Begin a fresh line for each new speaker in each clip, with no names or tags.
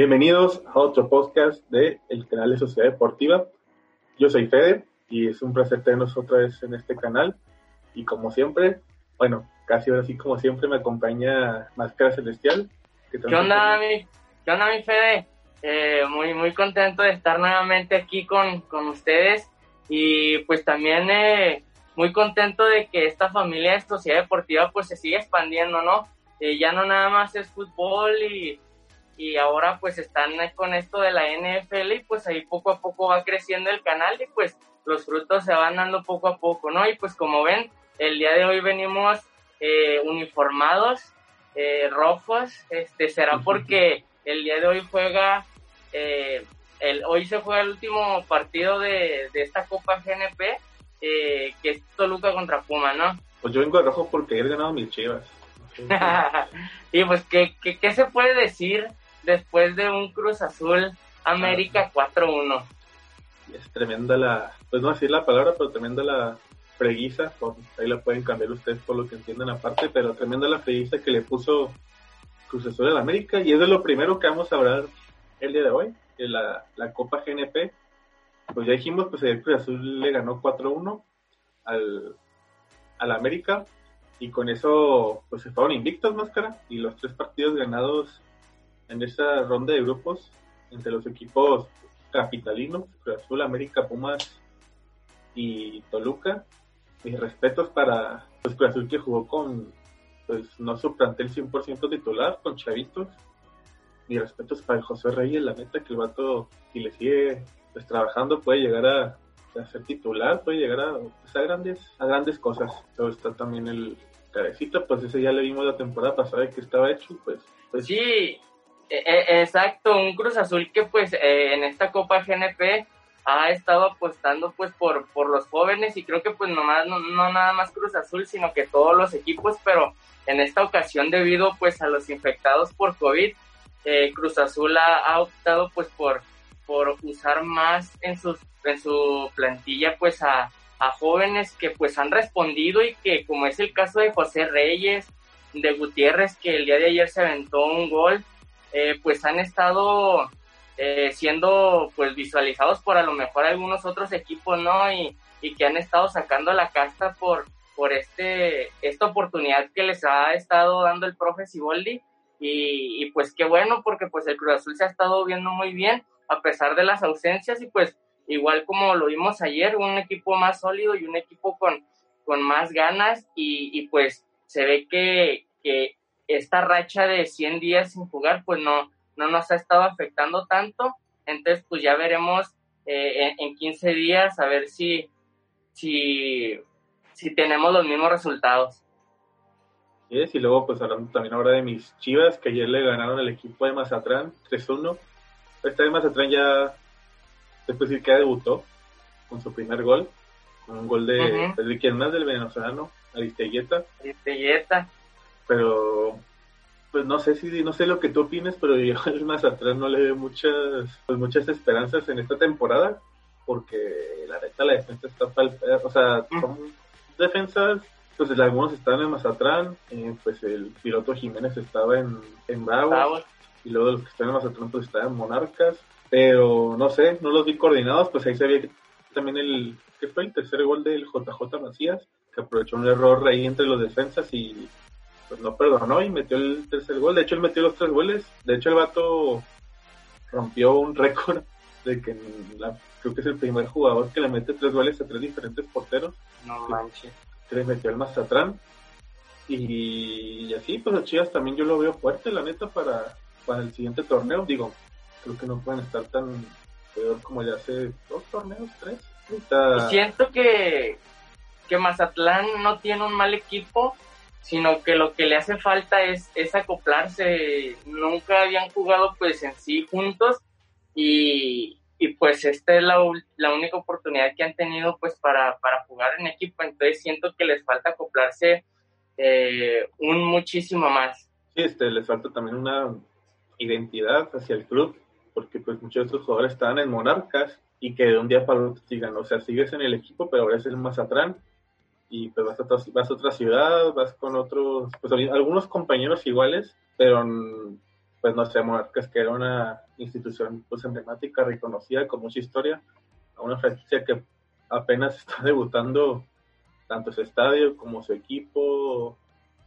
Bienvenidos a otro podcast de el canal de Sociedad Deportiva. Yo soy Fede y es un placer tenernos otra vez en este canal. Y como siempre, bueno, casi ahora sí como siempre me acompaña Máscara Celestial.
¿Qué onda, mi, ¿Qué onda, mi Fede? Eh, muy, muy contento de estar nuevamente aquí con, con ustedes y pues también eh, muy contento de que esta familia de Sociedad Deportiva pues se sigue expandiendo, ¿no? Eh, ya no nada más es fútbol y, y ahora pues están con esto de la NFL y pues ahí poco a poco va creciendo el canal y pues los frutos se van dando poco a poco, ¿no? Y pues como ven, el día de hoy venimos eh, uniformados, eh, rojos, este, será porque el día de hoy juega, el, hoy se juega el último partido de, de esta Copa GNP, que es Toluca contra Puma, ¿no?
Pues yo vengo de rojo porque he ganado mis chivas.
y pues, ¿qué, ¿qué, se puede decir después de un Cruz Azul América 4-1?
Es tremenda la, pues no decir la palabra, pero tremenda la freguiza, ahí la pueden cambiar ustedes por lo que entienden aparte, pero tremenda la freguiza que le puso Cruz Azul al América y es de lo primero que vamos a hablar el día de hoy, de la, la Copa GNP. Pues ya dijimos, pues el Cruz Azul le ganó 4-1 al, al América y con eso pues se fueron invictos máscara y los tres partidos ganados en esa ronda de grupos entre los equipos capitalinos, Cruz Azul, América, Pumas y Toluca. Mis respetos para pues, Cruz Azul que jugó con pues no su plantel 100% titular, con chavitos. Mis respetos para el José Reyes, la neta que el vato, si le sigue pues, trabajando, puede llegar a, ser titular, puede llegar a, pues, a grandes a grandes cosas. Pero está también el, Cabecita, pues ese ya le vimos la temporada pasada que estaba hecho, pues. pues.
Sí, exacto, un Cruz Azul que pues eh, en esta Copa GNP ha estado apostando pues por, por los jóvenes y creo que pues nomás, no, no nada más Cruz Azul, sino que todos los equipos, pero en esta ocasión debido pues a los infectados por COVID, eh, Cruz Azul ha, ha, optado pues por, por usar más en, sus, en su plantilla pues a, a jóvenes que pues han respondido y que como es el caso de José Reyes, de Gutiérrez, que el día de ayer se aventó un gol, eh, pues han estado eh, siendo pues visualizados por a lo mejor algunos otros equipos, ¿no? Y, y que han estado sacando la casta por, por este, esta oportunidad que les ha estado dando el profe Siboldi. Y, y pues qué bueno, porque pues el Cruz Azul se ha estado viendo muy bien a pesar de las ausencias y pues igual como lo vimos ayer, un equipo más sólido y un equipo con, con más ganas y, pues se ve que, esta racha de 100 días sin jugar pues no, no nos ha estado afectando tanto, entonces pues ya veremos eh, en, 15 días a ver si, si, si tenemos los mismos resultados.
y luego pues hablando también ahora de mis chivas que ayer le ganaron al equipo de Mazatlán 3-1. Esta de Mazatlán ya después decir que debutó con su primer gol, con un gol de, uh quién más del venezolano, Aristeguieta.
Aristeguieta.
Pero pues no sé si no sé lo que tú opines, pero yo el más atrás no le veo muchas pues muchas esperanzas en esta temporada porque la neta la defensa está pal o sea, son defensas pues algunos estaban en Mazatlán, eh, pues el piloto Jiménez estaba en, en Bravo, y luego los que están en Mazatlán pues estaban en Monarcas, pero no sé, no los vi coordinados, pues ahí se veía también el, ¿qué fue? El tercer gol del JJ Macías, que aprovechó un error ahí entre los defensas y pues no perdonó y metió el tercer gol. De hecho, él metió los tres goles. De hecho, el vato rompió un récord de que la, creo que es el primer jugador que le mete tres goles a tres diferentes porteros.
No manches.
Que le metió el Mazatrán. Y, y así, pues a Chivas también yo lo veo fuerte, la neta, para, para el siguiente torneo. Digo, creo que no pueden estar tan peor como ya hace dos torneos, tres.
Siento que, que Mazatlán no tiene un mal equipo, sino que lo que le hace falta es, es acoplarse. Nunca habían jugado pues en sí juntos y, y pues esta es la, la, única oportunidad que han tenido pues para, para jugar en equipo. Entonces siento que les falta acoplarse eh, un muchísimo más.
Sí, este, les falta también una identidad hacia el club porque pues muchos de estos jugadores estaban en Monarcas y que de un día para otro sigan, o sea, sigues en el equipo, pero ahora es el Mazatlán y pues vas a, otra, vas a otra ciudad, vas con otros, pues algunos compañeros iguales, pero pues no sé, Monarcas que era una institución pues emblemática, reconocida con mucha historia, a una franquicia que apenas está debutando tanto su estadio como su equipo.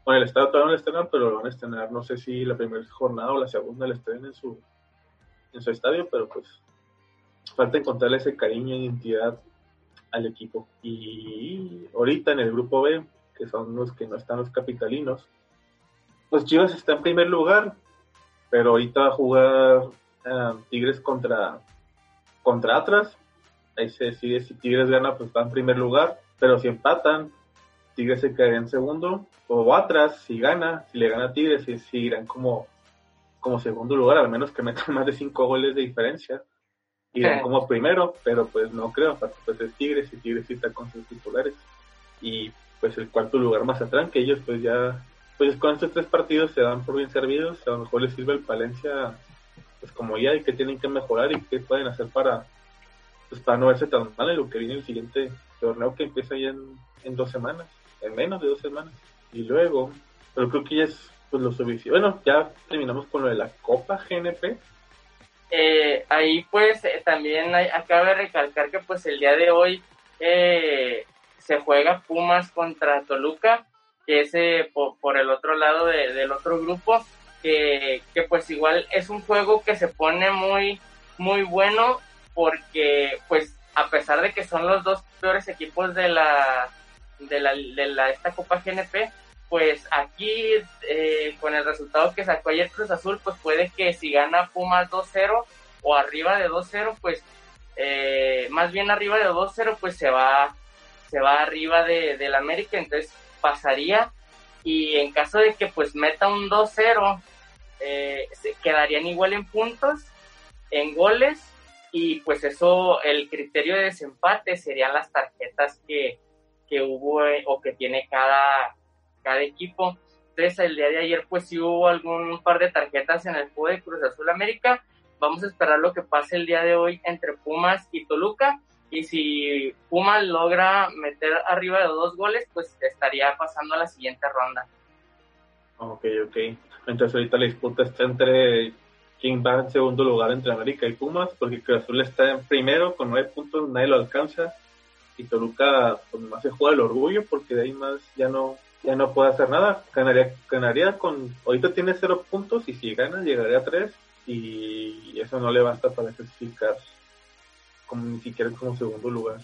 Bueno, el estadio todavía no lo estrenan, pero lo van a estrenar, no sé si la primera jornada o la segunda le estrenen en su, en su estadio, pero pues falta encontrarle ese cariño e identidad al equipo. Y ahorita en el grupo B, que son los que no están los capitalinos, pues Chivas está en primer lugar, pero ahorita va a jugar eh, Tigres contra, contra Atlas. Ahí se decide si Tigres gana, pues va en primer lugar, pero si empatan, Tigres se quedaría en segundo, o Atlas, si gana, si le gana a Tigres, y seguirán como, como segundo lugar, al menos que metan más de cinco goles de diferencia. Irán como primero, pero pues no creo, pues es Tigres y Tigres sí está con sus titulares. Y pues el cuarto lugar más atrás, que ellos pues ya pues con estos tres partidos se dan por bien servidos, a lo mejor les sirve el Palencia pues como ya y que tienen que mejorar y qué pueden hacer para pues para no verse tan mal en lo que viene el siguiente torneo que empieza ya en, dos semanas, en menos de dos semanas. Y luego, pero creo que ya es pues lo suficiente. Bueno, ya terminamos con lo de la Copa GNP.
Eh, ahí pues eh, también hay, acaba de recalcar que pues el día de hoy eh, se juega Pumas contra Toluca que es eh, por, el otro lado del otro grupo, que, pues igual es un juego que se pone muy, muy bueno porque pues a pesar de que son los dos peores equipos de la, de la, de la esta Copa GNP, pues aquí eh, con el resultado que sacó ayer Cruz Azul, pues puede que si gana Pumas 2-0 o arriba de 2-0, pues eh, más bien arriba de 2-0, pues se va se va arriba de, del América, entonces pasaría. Y en caso de que pues meta un 2-0, eh, se quedarían igual en puntos, en goles y pues eso, el criterio de desempate serían las tarjetas que, que hubo o que tiene cada, cada equipo. Entonces el día de ayer pues sí hubo algún par de tarjetas en el juego de Cruz Azul América. Vamos a esperar lo que pase el día de hoy entre Pumas y Toluca y si Puma logra meter arriba de dos goles, pues estaría pasando a la siguiente ronda.
Ok, ok. Entonces ahorita la disputa está entre quién va en segundo lugar entre América y Pumas, porque Cruz Azul está en primero con nueve puntos, nadie lo alcanza. Y Toluca pues más se juega el orgullo porque de ahí más ya no ya no puede hacer nada. Ganaría, ganaría con, ahorita tiene cero puntos y si gana llegaría a tres y eso no le basta para clasificar como ni siquiera como segundo lugar.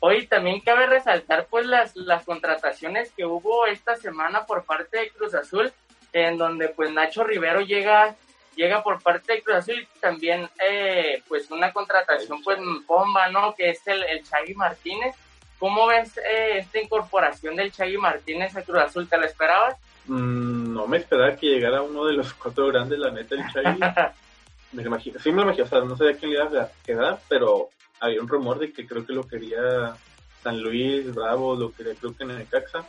Hoy también cabe resaltar pues las, las contrataciones que hubo esta semana por parte de Cruz Azul, en donde pues Nacho Rivero llega llega por parte de Cruz Azul y también eh, pues una contratación pues bomba, ¿no? Que es el, el Chagui Martínez. ¿Cómo ves eh, esta incorporación del Chagui Martínez a Cruz Azul? ¿Te la esperabas?
Mm, no me esperaba que llegara uno de los cuatro grandes, la neta, el Chagui. me imagino, sí me lo imagino, o sea, no sabía quién le iba a quedar, pero había un rumor de que creo que lo quería San Luis, Bravo, lo quería creo que en el Caxa,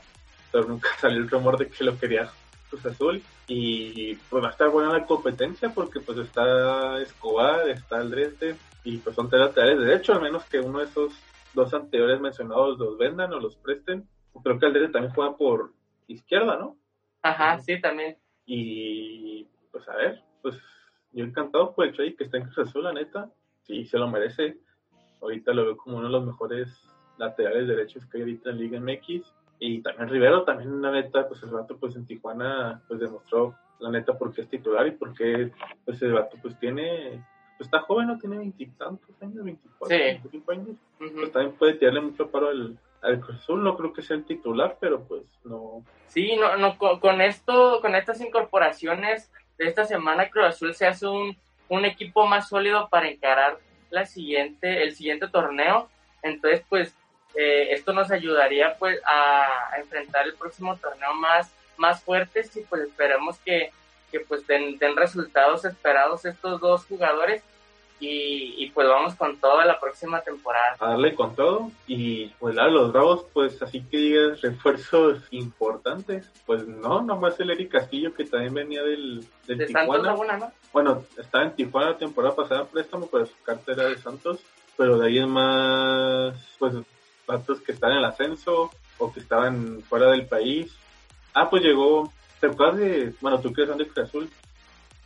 pero nunca salió el rumor de que lo quería Cruz Azul y pues va a estar buena la competencia porque pues está Escobar, está el Dresde y pues son tres laterales de derecho, al menos que uno de esos dos anteriores mencionados los vendan o los presten. Creo que el Dresde también juega por izquierda, ¿no?
Ajá, sí, también.
Y pues a ver, pues yo encantado por el Chay que está en Cruz Azul, la neta. Sí, se lo merece. Ahorita lo veo como uno de los mejores laterales derechos que hay ahorita en Liga MX. Y también Rivero, también la neta, pues el vato pues en Tijuana pues demostró la neta por qué es titular y por qué pues el vato pues tiene, pues está joven, no tiene veintitantos años, veinticuatro, veinticinco años. Pues también puede tirarle mucho paro al, al Cruz Azul, no creo que sea el titular, pero pues no.
Sí, no, no, con esto, con estas incorporaciones de esta semana Cruz Azul se hace un, un equipo más sólido para encarar la siguiente, el siguiente torneo. Entonces, pues, eh, esto nos ayudaría pues a, enfrentar el próximo torneo más, más fuertes y pues esperemos que, que pues den, den resultados esperados estos dos jugadores y, pues vamos con toda la próxima temporada.
A darle con todo y pues a los Bravos pues así que digas refuerzos importantes, pues no, nomás el Eric Castillo que también venía del, del
de Tijuana. Santos ¿no?
Bueno, estaba en Tijuana la temporada pasada préstamo, pero su cartera de Santos, pero de ahí es más pues datos que están en el ascenso o que estaban fuera del país. Ah, pues llegó, ¿te acuerdas de, bueno, tú que eres de Cruz Azul,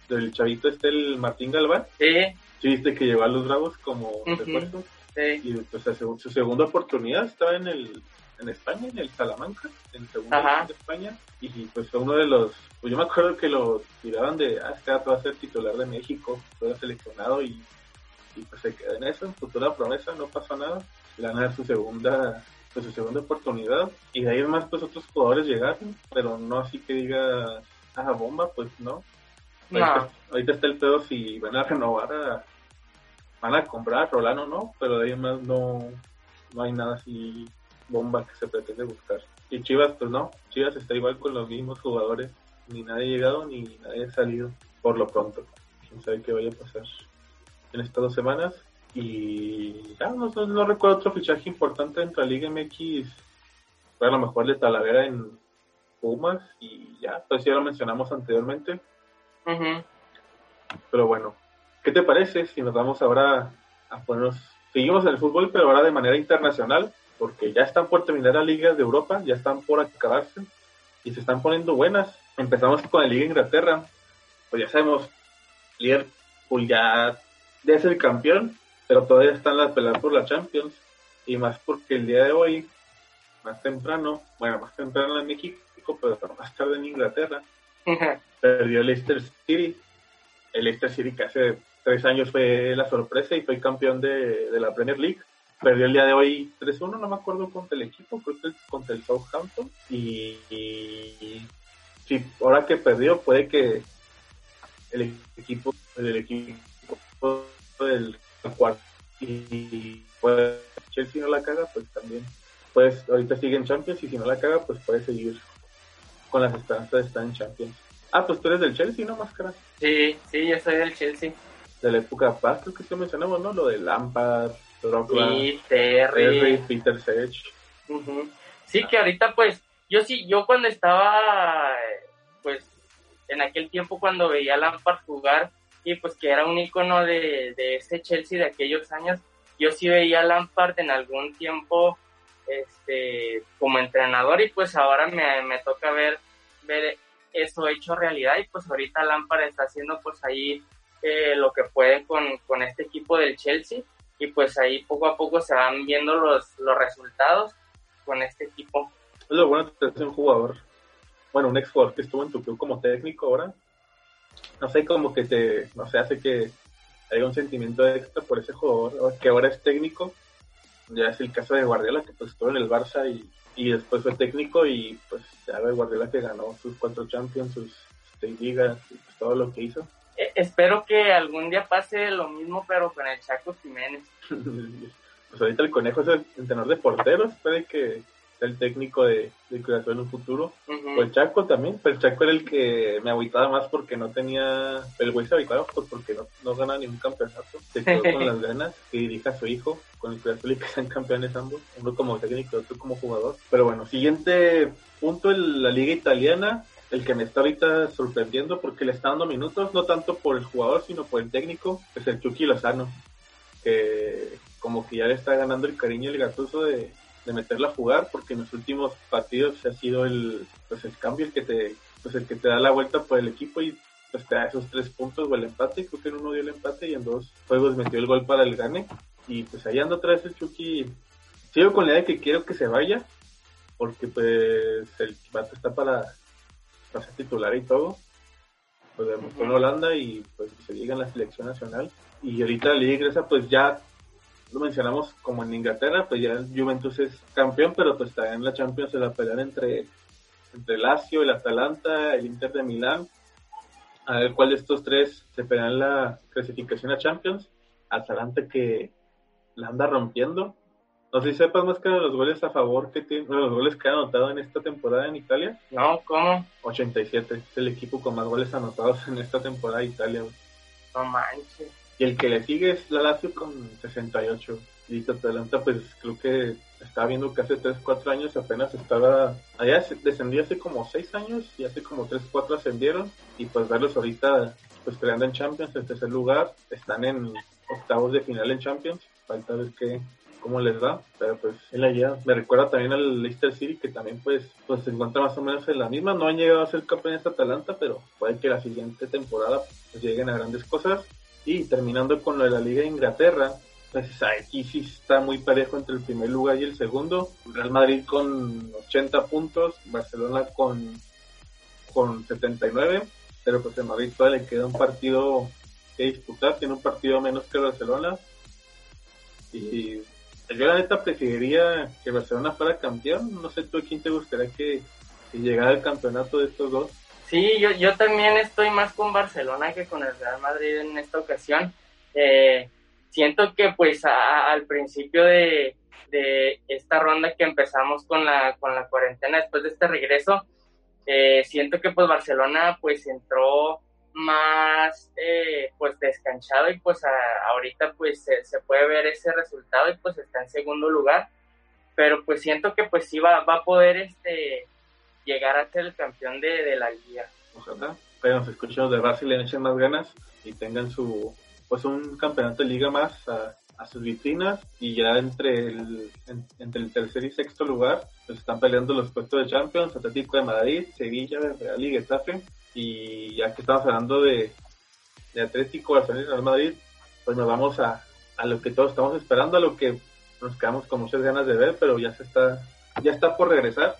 del chavito este, el Martín Galván.
Sí.
Sí, viste que llevó a los Bravos como refuerzo.
Sí.
Y pues su, su segunda oportunidad estaba en el en España, en el Salamanca, en el segundo de España. Y pues fue uno de los, pues yo me acuerdo que lo tiraban de, ah, este va a ser titular de México, fue seleccionado y, y pues se quedó en eso, futura promesa, no pasó nada. Gana su segunda pues su segunda oportunidad y de ahí más pues otros jugadores llegaron pero no así que diga ah bomba pues no. Ahorita, está el pedo si van a renovar a, van a comprar Rolano no pero de ahí más no no hay nada así bomba que se pretende buscar. Y Chivas pues no. Chivas está igual con los mismos jugadores. Ni nadie ha llegado ni nadie ha salido por lo pronto. Quién sabe qué vaya a pasar en estas dos semanas y ya no, no, recuerdo otro fichaje importante entre la Liga MX. Fue a lo mejor de Talavera en Pumas y ya, pues ya lo mencionamos anteriormente. Pero bueno, ¿qué te parece si nos vamos ahora a ponernos, seguimos en el fútbol, pero ahora de manera internacional, porque ya están por terminar las ligas de Europa, ya están por acabarse y se están poniendo buenas. Empezamos con la Liga Inglaterra, pues ya sabemos, Liverpool ya, ya es el campeón, pero todavía están las peleas por la Champions y más porque el día de hoy, más temprano, bueno, más temprano en México, pero más tarde en Inglaterra, perdió el Leicester City. El Leicester City que hace tres años fue la sorpresa y fue campeón de, la Premier League. Perdió el día de hoy 3-1, no me acuerdo contra el equipo, creo que contra el Southampton. Y, y sí, ahora que perdió, puede que el equipo, el equipo del cuarto. Y pues Chelsea no la caga, pues también. Pues ahorita sigue en Champions y si no la caga, pues puede seguir con las esperanzas de estar en Champions. Ah, pues tú eres del Chelsea, ¿no, Máscara?
Sí, sí, yo soy del Chelsea.
De la época paz, creo que sí mencionamos, ¿no? Lo de Lampard, Drogba,
Terry,
Peter Sech.
Sí, que ahorita pues, yo sí, yo cuando estaba, pues, en aquel tiempo cuando veía a Lampard jugar, y pues que era un icono de, ese Chelsea de aquellos años. Yo sí veía a Lampard en algún tiempo este, como entrenador y pues ahora me, toca ver, ver eso hecho realidad y pues ahorita Lampard está haciendo pues ahí eh, lo que puede con, con, este equipo del Chelsea y pues ahí poco a poco se van viendo los, los resultados con este equipo.
Es lo bueno de ser un jugador, bueno, un ex jugador que estuvo en tu club como técnico ahora, no sé, como que te, no sé, hace que haya un sentimiento extra por ese jugador, que ahora es técnico. Ya es el caso de Guardiola, que pues estuvo en el Barça y, y después fue técnico y pues ya ve Guardiola que ganó sus cuatro Champions, sus seis ligas, y pues, todo lo que hizo.
Eh, espero que algún día pase lo mismo, pero con el Chaco Jiménez.
pues ahorita el conejo es el entrenador de porteros, puede que el técnico de, de en un futuro. O el Chaco también, pero el Chaco era el que me agüitaba más porque no tenía, el güey se agüitaba pues porque no, no gana ningún campeonato. Se quedó con las ganas que dirija a su hijo con el Cruz y que sean campeones ambos, uno como técnico y otro como jugador. Pero bueno, siguiente punto en la liga italiana, el que me está ahorita sorprendiendo porque le está dando minutos, no tanto por el jugador, sino por el técnico, es el Chucky Lozano, que como que ya le está ganando el cariño y el gatuso de, de meterla a jugar porque en los últimos partidos ha sido el pues el cambio el que te pues el que te da la vuelta por el equipo y pues te da esos tres puntos o el empate. Creo que en uno dio el empate y en dos juegos metió el gol para el gane y pues ahí anda otra vez el Chucky. Sigo con la idea de que quiero que se vaya porque pues el vato está para, para ser titular y todo. Pues demostró en Holanda y pues se llega en la selección nacional. Y ahorita la liga inglesa pues ya lo mencionamos como en Inglaterra, pues ya Juventus es campeón, pero pues está en la Champions se la pelean entre, entre Lazio, el Atalanta, el Inter de Milán. A ver cuál de estos tres se pelean la clasificación a Champions. Atalanta que la anda rompiendo. No sé si sepas más que los goles a favor que tiene, los goles que ha anotado en esta temporada en Italia.
No, ¿cómo?
87. Es el equipo con más goles anotados en esta temporada de Italia.
No manches.
Y el que le sigue es la Lazio con 68. Y Atalanta, pues creo que estaba viendo que hace 3, 4 años apenas estaba. Allá descendió hace como 6 años y hace como 3, 4 ascendieron. Y pues verlos ahorita, pues creando en Champions en tercer lugar. Están en octavos de final en Champions. Falta ver qué, cómo les va, pero pues la idea me recuerda también al Leicester City que también pues, pues se encuentra más o menos en la misma, no han llegado a ser campeones de Atalanta, pero puede que la siguiente temporada pues, lleguen a grandes cosas y terminando con lo de la Liga de Inglaterra, pues aquí sí está muy parejo entre el primer lugar y el segundo. Real Madrid con 80 puntos, Barcelona con, con 79, pero pues en Madrid todavía le queda un partido que disputar, tiene un partido menos que Barcelona. Y yo la neta preferiría que Barcelona fuera campeón. No sé tú quién te gustaría que, llegara el campeonato de estos dos.
Sí, yo, yo también estoy más con Barcelona que con el Real Madrid en esta ocasión. Eh, siento que pues al principio de, esta ronda que empezamos con la, con la cuarentena, después de este regreso, eh, siento que pues Barcelona pues entró más eh, pues descanchado y pues ahorita pues se, puede ver ese resultado y pues está en segundo lugar pero pues siento que pues sí va, va a poder este llegar a ser el campeón de, la liga.
Ojalá. Pero nos escuchamos de y le echen más ganas y tengan su pues un campeonato de liga más a, sus vitrinas y ya entre el, entre el tercer y sexto lugar pues están peleando los puestos de Champions, Atlético de Madrid, Sevilla, Real y Getafe. Y ya que estamos hablando de, de Atlético, Barcelona y Real Madrid pues nos vamos a, a lo que todos estamos esperando, a lo que nos quedamos con muchas ganas de ver, pero ya se está ya está por regresar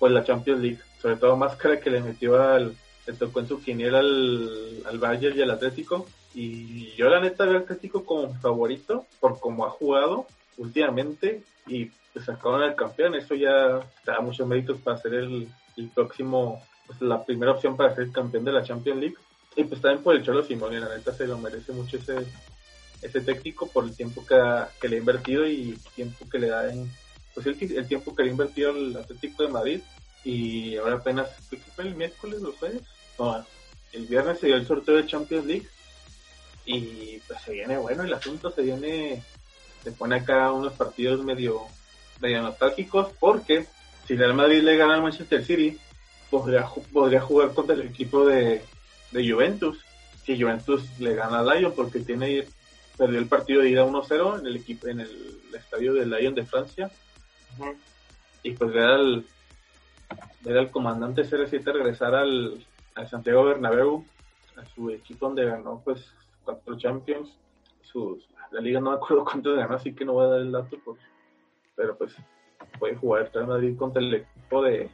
pues la Champions League, sobre todo Máscara que le metió al le tocó en su al, al Bayern y al Atlético y yo la neta veo al Atlético como favorito por cómo ha jugado últimamente y pues sacaron al campeón. Eso ya da muchos méritos para ser el, próximo, pues la primera opción para ser campeón de la Champions League. Y pues también por el Cholo Simón, y la neta se lo merece mucho ese, ese técnico por el tiempo que, que le ha invertido y el tiempo que le da en, pues el, tiempo que le ha invertido el Atlético de Madrid. Y ahora apenas, ¿qué fue el miércoles o jueves? No, el viernes se dio el sorteo de Champions League y pues se viene bueno el asunto, se viene, se pone acá unos partidos medio, medio nostálgicos porque si Real Madrid le gana al Manchester City, podría, podría jugar contra el equipo de, de Juventus. Si Juventus le gana al Lyon porque tiene perdió el partido de ida 1-0 en el equipo en el estadio del Lyon de Francia. Y pues ver al, ver al comandante CR7 regresar al, al Santiago Bernabéu, a su equipo donde ganó pues cuatro Champions. Sus, la liga no me acuerdo cuántos ganó, así que no voy a dar el dato, pero pues puede jugar Real Madrid contra el equipo de,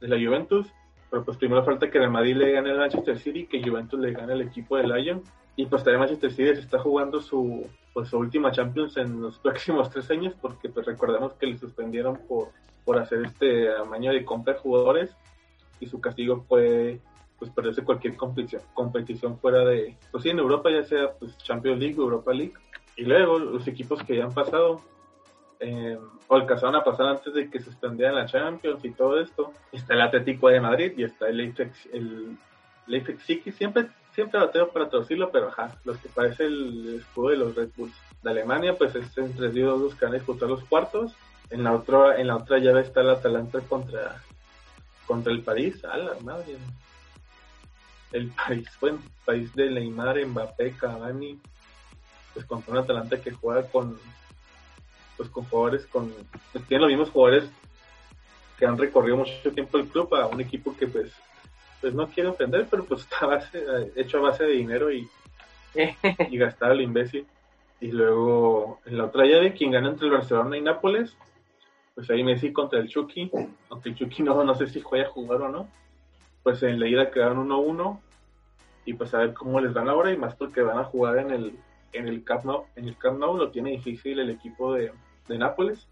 la Juventus. Pero pues primero falta que el Madrid le gane al Manchester City que Juventus le gane al equipo de Lyon. Y pues también Manchester City se está jugando su, pues, su última Champions en los próximos tres años, porque pues recordemos que le suspendieron por, por hacer este amaño de compra de jugadores y su castigo fue pues perderse cualquier competición, competición fuera de, pues sí, en Europa ya sea pues Champions League Europa League. Y luego los equipos que ya han pasado, eh, o alcanzaron a pasar antes de que suspendieran la Champions y todo esto, está el Atlético de Madrid y está el Leipzig, el Leipzig City, siempre, siempre bateo para traducirlo, pero ajá, los que parece el escudo de los Red Bulls. De Alemania, pues es entre ellos dos que van a disputar los cuartos. En la otra, en la otra llave está el Atalanta contra, contra el París, a la madre, el país, bueno, país de Neymar, Mbappé, Cavani, pues contra un Atalanta que juega con, pues con jugadores, con, tienen los mismos jugadores que han recorrido mucho tiempo el club a un equipo que pues, pues no quiere ofender, pero pues está base, hecho a base de dinero y, y gastar al imbécil. Y luego en la otra llave, quien gana entre el Barcelona y Nápoles, pues ahí Messi contra el Chucky, aunque el Chucky no, no sé si juega a jugar o no pues en la ida quedaron 1-1 y pues a ver cómo les van ahora y más porque van a jugar en el en el Camp Nou, en el Camp Nou lo tiene difícil el equipo de, Nápoles.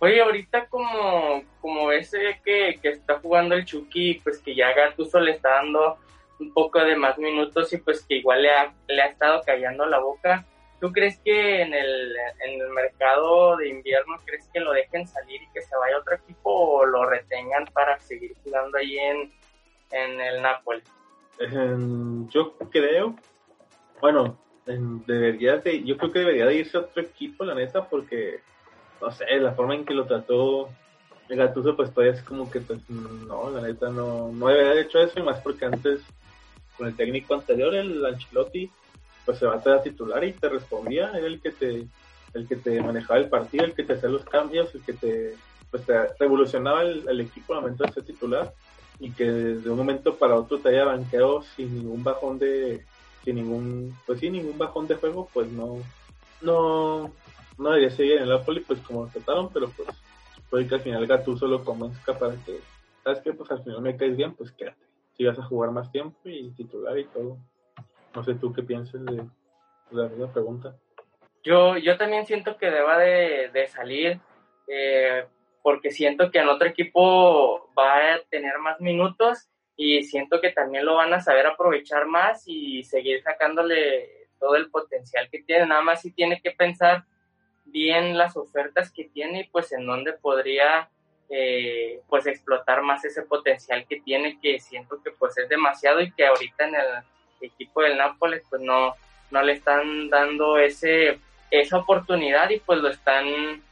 Oye, ahorita como, como ese que, que está jugando el Chucky, pues que ya Gattuso le está dando un poco de más minutos y pues que igual le ha, le ha estado callando la boca. ¿Tú crees que en el, en el mercado de invierno, crees que lo dejen salir y que se vaya a otro equipo o lo retengan para seguir jugando ahí en, en el Napoli?
yo creo, bueno, debería de, yo creo que debería de irse a otro equipo, la neta, porque, no sé, la forma en que lo trató el Gattuso, pues todavía es como que, pues, no, la neta no, no debería haber hecho eso, y más porque antes, con el técnico anterior, el Ancelotti, pues se va a titular y te respondía, era el que te, el que te manejaba el partido, el que te hacía los cambios, el que te, pues, revolucionaba el, equipo al momento de ser titular y que de un momento para otro te haya banqueado sin ningún bajón de sin ningún pues sí ningún bajón de juego pues no no no debería seguir en el Napoli pues como trataron pero pues puede que al final Gattuso lo convenzca para que sabes que pues al final me caes bien pues quédate. Si vas a jugar más tiempo y titular y todo. No sé tú qué piensas de, la misma pregunta
yo yo también siento que deba de, de salir eh, porque siento que en otro equipo va a tener más minutos y siento que también lo van a saber aprovechar más y seguir sacándole todo el potencial que tiene. Nada más si tiene que pensar bien las ofertas que tiene y pues en dónde podría eh, pues explotar más ese potencial que tiene que siento que pues es demasiado y que ahorita en el equipo del Nápoles pues no, no le están dando ese, esa oportunidad y pues lo están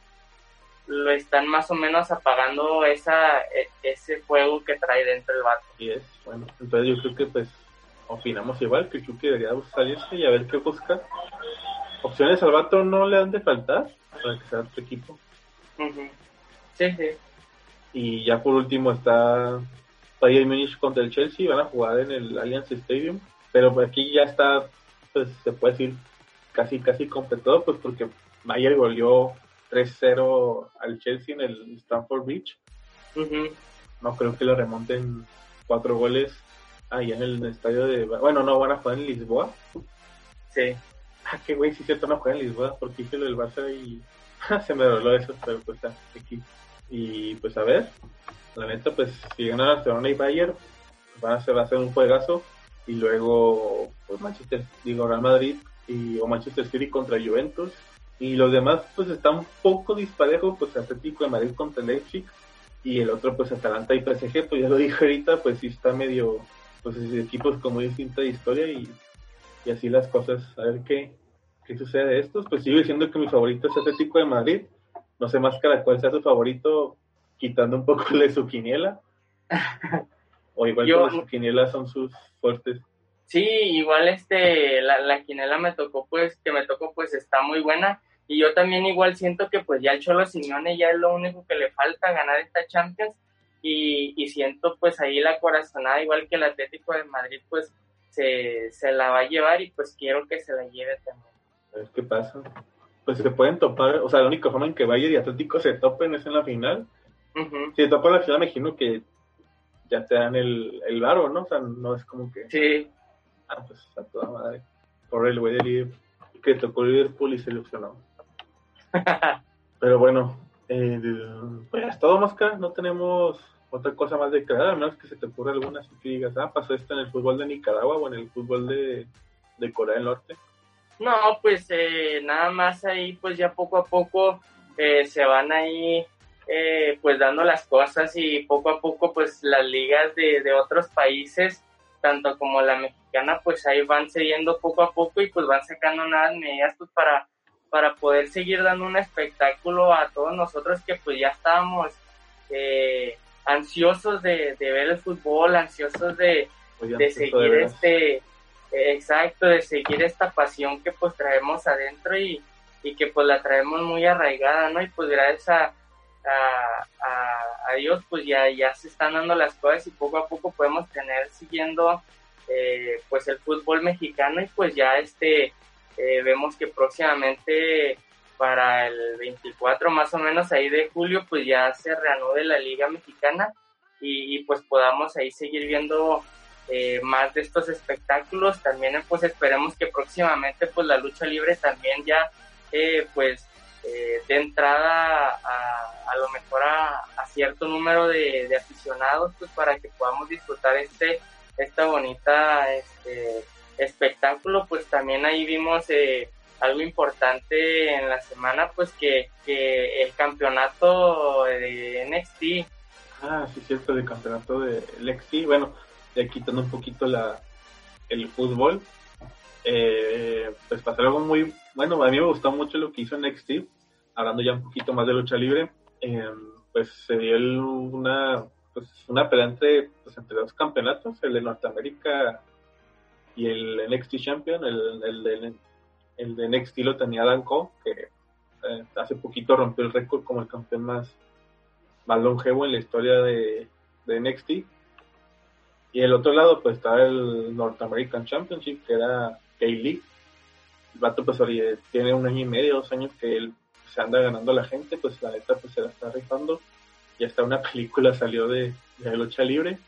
lo están más o menos apagando esa, e, ese fuego que trae dentro el vato.
Y es, bueno, entonces yo creo que pues opinamos igual, que Chucky debería salirse y a ver qué busca. Opciones al vato no le han de faltar para que sea otro equipo.
Sí, sí.
Y ya por último está Bayern Munich contra el Chelsea, van a jugar en el Allianz Stadium, pero aquí ya está, pues se puede decir casi casi completado, pues porque Bayern goleó 3-0 al Chelsea en el Stamford Bridge. No creo que lo remonten cuatro goles ahí en el estadio de... Bueno, no, van a jugar en Lisboa.
Sí.
Ah, qué güey, sí cierto, no juegan en Lisboa porque hice lo del Barça y se me doló eso, pero pues está aquí. Y pues a ver, la neta, pues si ganan Barcelona y Bayern, van a ser, va a ser un juegazo. Y luego, pues Manchester, digo, Real Madrid y, o Manchester City contra Juventus y los demás pues están un poco disparejo, pues Atlético de Madrid contra Leipzig y el otro pues Atalanta y PSG, pues ya lo dije ahorita, pues sí está medio, pues equipos como distinta historia y, y así las cosas, a ver qué, qué sucede de estos, pues sigo diciendo que mi favorito es Atlético de Madrid, no sé más cada cuál sea su favorito, quitando un poco de su quiniela, o igual que su quiniela son sus fuertes.
Sí, igual este, la, la quinela me tocó pues, que me tocó pues está muy buena, y yo también igual siento que pues ya el Cholo Simeone ya es lo único que le falta ganar esta Champions y, y siento pues ahí la corazonada igual que el Atlético de Madrid pues se, se la va a llevar y pues quiero que se la lleve también.
A ver qué pasa. Pues se pueden topar, o sea, la única forma en que Bayern y Atlético se topen es en la final. Si se topan en la final, me imagino que ya te dan el, el varo, ¿no? O sea, no es como que.
Sí.
Ah, pues a toda madre. Por el güey de que tocó Liverpool y se ilusionó. Pero bueno, eh, pues es todo, Mosca. No tenemos otra cosa más de crear, a menos que se te ocurra alguna así que digas, ah, pasó esto en el fútbol de Nicaragua o en el fútbol de, Corea del Norte.
No, pues eh, nada más ahí, pues ya poco a poco eh, se van ahí eh, pues dando las cosas y poco a poco pues las ligas de, de otros países, tanto como la mexicana, pues ahí van cediendo poco a poco y pues van sacando unas medidas pues para para poder seguir dando un espectáculo a todos nosotros que pues ya estábamos eh, ansiosos de, ver el fútbol, ansiosos de, pues seguir este, exacto, de seguir esta pasión que pues traemos adentro y, que pues la traemos muy arraigada, ¿no? Y pues gracias a, a, Dios pues ya, ya se están dando las cosas y poco a poco podemos tener siguiendo eh, pues el fútbol mexicano y pues ya este eh, vemos que próximamente para el 24 más o menos ahí de julio pues ya se reanude la liga mexicana y, pues podamos ahí seguir viendo eh, más de estos espectáculos también pues esperemos que próximamente pues la lucha libre también ya eh, pues de entrada a, lo mejor a, cierto número de, aficionados pues para que podamos disfrutar este esta bonita este espectáculo, pues también ahí vimos eh, algo importante en la semana, pues que, que el campeonato de NXT.
Ah, sí, cierto, el campeonato de NXT. Bueno, ya quitando un poquito la, el fútbol, eh, pues pasó algo muy, bueno, a mí me gustó mucho lo que hizo NXT, hablando ya un poquito más de lucha libre, eh, pues se dio una, pues una pelea entre, pues entre dos campeonatos, el de Norteamérica y el NXT Champion, el, el, de, el de NXT lo tenía Dan Cole, que eh, hace poquito rompió el récord como el campeón más, más longevo en la historia de, de NXT. Y el otro lado, pues estaba el North American Championship, que era Lee. El vato, pues, tiene un año y medio, dos años que él se anda ganando a la gente, pues la neta, pues se la está rifando. Y hasta una película salió de, de lucha libre.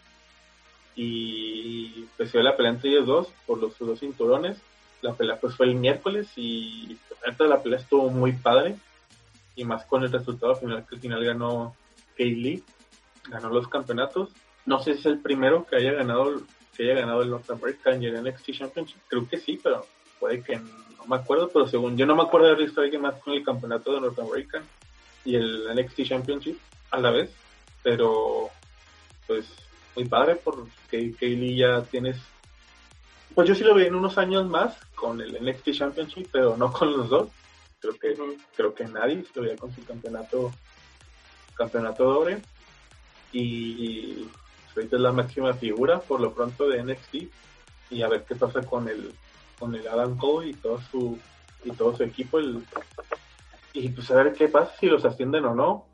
Y pues dio la pelea entre ellos dos por los dos cinturones. La pelea pues fue el miércoles y la neta la pelea estuvo muy padre. Y más con el resultado final, que al final ganó Lee, ganó los campeonatos. No sé si es el primero que haya ganado que haya ganado el North American y el NXT Championship. Creo que sí, pero puede que no me acuerdo. Pero según yo no me acuerdo de haber visto alguien más con el campeonato de North American y el NXT Championship a la vez. Pero pues muy padre porque Kaylee ya tienes pues yo sí lo vi en unos años más con el NXT Championship pero no con los dos creo que creo que nadie se lo veía con su campeonato campeonato doble y ahorita es la máxima figura por lo pronto de NXT y a ver qué pasa con el con el Adam Cole y todo su y todo su equipo el, y pues a ver qué pasa si los ascienden o no.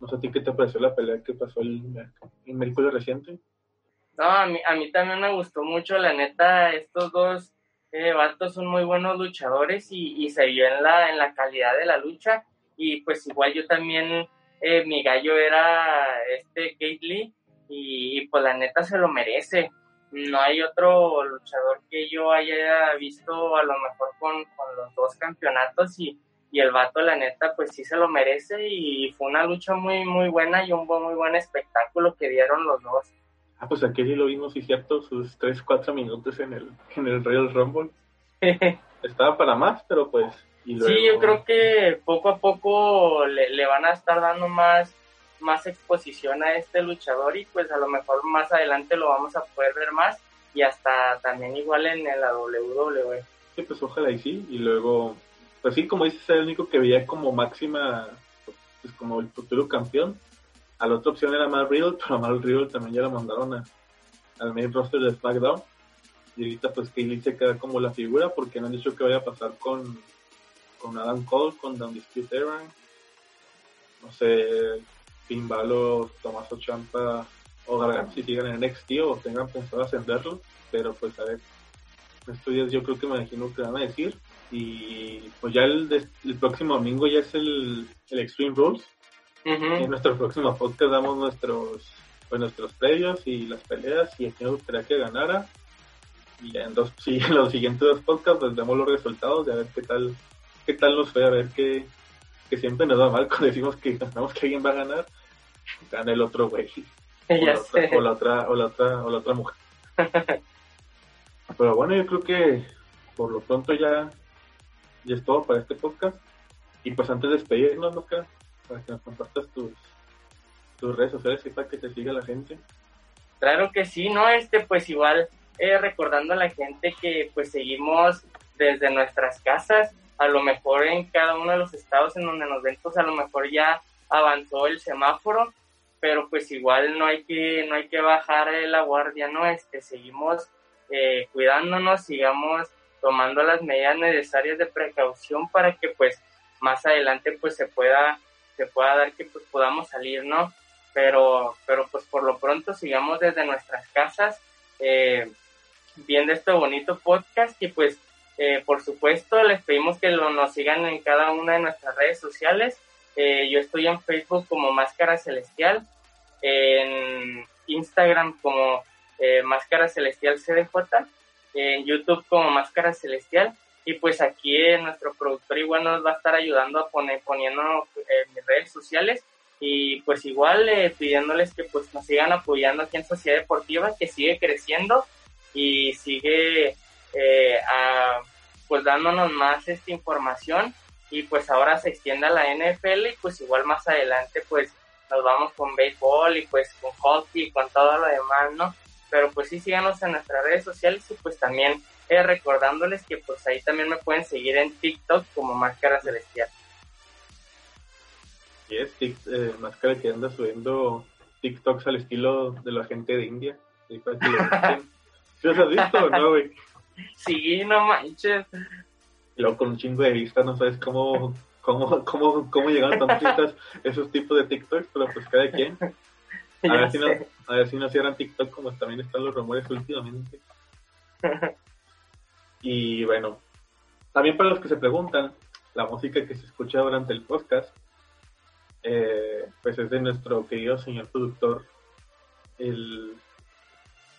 No sé a ti qué te pareció la pelea que pasó el, el miércoles reciente.
No a mí a mí también me gustó mucho la neta estos dos eh, vatos son muy buenos luchadores y, y se vio en la en la calidad de la lucha. Y pues igual yo también eh, mi gallo era este Kate Lee y, pues la neta se lo merece. No hay otro luchador que yo haya visto a lo mejor con, con los dos campeonatos y, y, el vato la neta pues sí se lo merece y fue una lucha muy muy buena y un muy buen espectáculo que dieron los dos.
Ah, pues aquí sí lo vimos, sí cierto, sus 3, 4 minutos en el, en el Royal Rumble. Estaba para más, pero pues...
Luego... Sí, yo creo que poco a poco le, le van a estar dando más más exposición a este luchador y pues a lo mejor más adelante lo vamos a poder ver más y hasta también igual en la WWE.
Sí, pues ojalá y sí, y luego, pues sí, como dices, el único que veía como máxima, pues como el futuro campeón. A la otra opción era Matt Riddle, pero a Matt Riddle también ya lo mandaron a, al main roster de SmackDown. Y ahorita pues Kaylee se queda como la figura porque no han dicho que vaya a pasar con, con Adam Cole, con The Undisputed Era. No sé, Finn Balor, Tomaso Champa o Gargano si sigan en NXT o tengan pensado ascenderlo, pero pues a ver, días yo creo que me imagino que van a decir y pues ya el, el próximo domingo ya es el, el Extreme Rules. En nuestro próximo podcast damos nuestros pues nuestros previos y las peleas y a quién me gustaría que ganara. Y en, dos, sí, en los siguientes dos podcasts pues vemos los resultados de a ver qué tal qué tal nos fue a ver qué que siempre nos va mal cuando decimos que ganamos que alguien va a ganar gana el otro güey. O, la otra, o, la otra, o la otra, mujer. Pero bueno, yo creo que por lo pronto ya, ya es todo para este podcast. Y pues antes de despedirnos, Luca, para que nos compartas tus, tus redes sociales y para que te siga la gente.
Claro que sí, ¿no? Este, pues igual eh, recordando a la gente que pues seguimos desde nuestras casas, a lo mejor en cada uno de los estados en donde nos ven, pues a lo mejor ya avanzó el semáforo, pero pues igual no hay que, no hay que bajar la guardia, ¿no? Este, seguimos eh, cuidándonos, sigamos tomando las medidas necesarias de precaución para que pues más adelante pues se pueda, se pueda dar que pues podamos salir, ¿no? Pero, pero pues por lo pronto sigamos desde nuestras casas eh, viendo este bonito podcast y pues eh, por supuesto les pedimos que lo, nos sigan en cada una de nuestras redes sociales eh, yo estoy en Facebook como Máscara Celestial, en Instagram como eh, Máscara Celestial CDJ, en YouTube como Máscara Celestial y pues aquí nuestro productor igual nos va a estar ayudando a poner poniendo en mis redes sociales y pues igual eh, pidiéndoles que pues nos sigan apoyando aquí en Sociedad Deportiva que sigue creciendo y sigue a, pues dándonos más esta información y pues ahora se extiende a la NFL y pues igual más adelante pues nos vamos con béisbol y pues con hockey y con todo lo demás, ¿no? Pero pues sí síganos en nuestras redes sociales y pues también eh, recordándoles que pues ahí también me pueden seguir en TikTok como Máscara Celestial.
Y es eh, Máscara que anda subiendo TikToks al estilo de la gente de India. ¿Sí, los has visto o no, güey?
Sí, no manches
luego con un chingo de vistas no sabes cómo, cómo, cómo, cómo llegaron tantos esos tipos de TikToks, pero pues cada quien. A ver, si no, a ver si no cierran TikTok como también están los rumores últimamente. y bueno, también para los que se preguntan, la música que se escucha durante el podcast, eh, pues es de nuestro querido señor productor, el,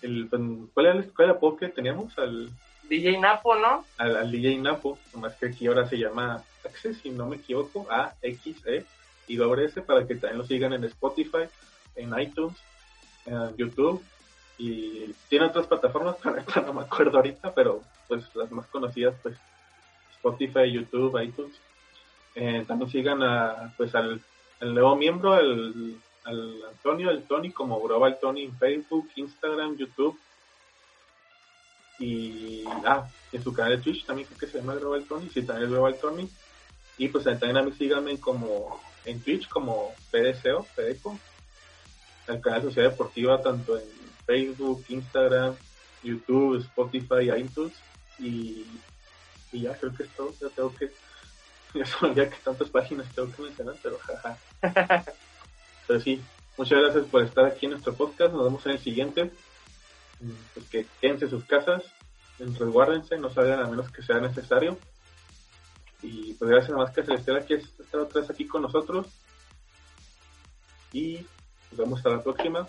el ¿cuál era el, apodo que teníamos? Al
DJ Napo, ¿no?
Al, DJ Napo, nomás que aquí ahora se llama Access, si no me equivoco, A, X, E y doble S, para que también lo sigan en Spotify, en iTunes, en YouTube, y tiene otras plataformas, pero no me acuerdo ahorita, pero pues las más conocidas, pues Spotify, YouTube, iTunes. Eh, también sigan a, pues al, nuevo miembro, al, al, Antonio, el Tony, como Global Tony en Facebook, Instagram, YouTube. Y, ah, en su canal de Twitch también creo que se llama Global Tony, sí, también es Global Tony. Y pues también a mí síganme como en Twitch como PDCO, PDCO, el canal de Sociedad Deportiva tanto en Facebook, Instagram, YouTube, Spotify, iTunes y y ya creo que es todo. Ya tengo que. Ya se me que tantas páginas tengo que mencionar, pero jaja. pero sí, muchas gracias por estar aquí en nuestro podcast. Nos vemos en el siguiente. Pues que quédense en sus casas, resguárdense, no salgan a menos que sea necesario. Y pues gracias a más que Celestial que estar otra vez aquí con nosotros. Y nos vemos hasta la próxima.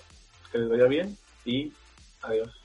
Que les vaya bien y adiós.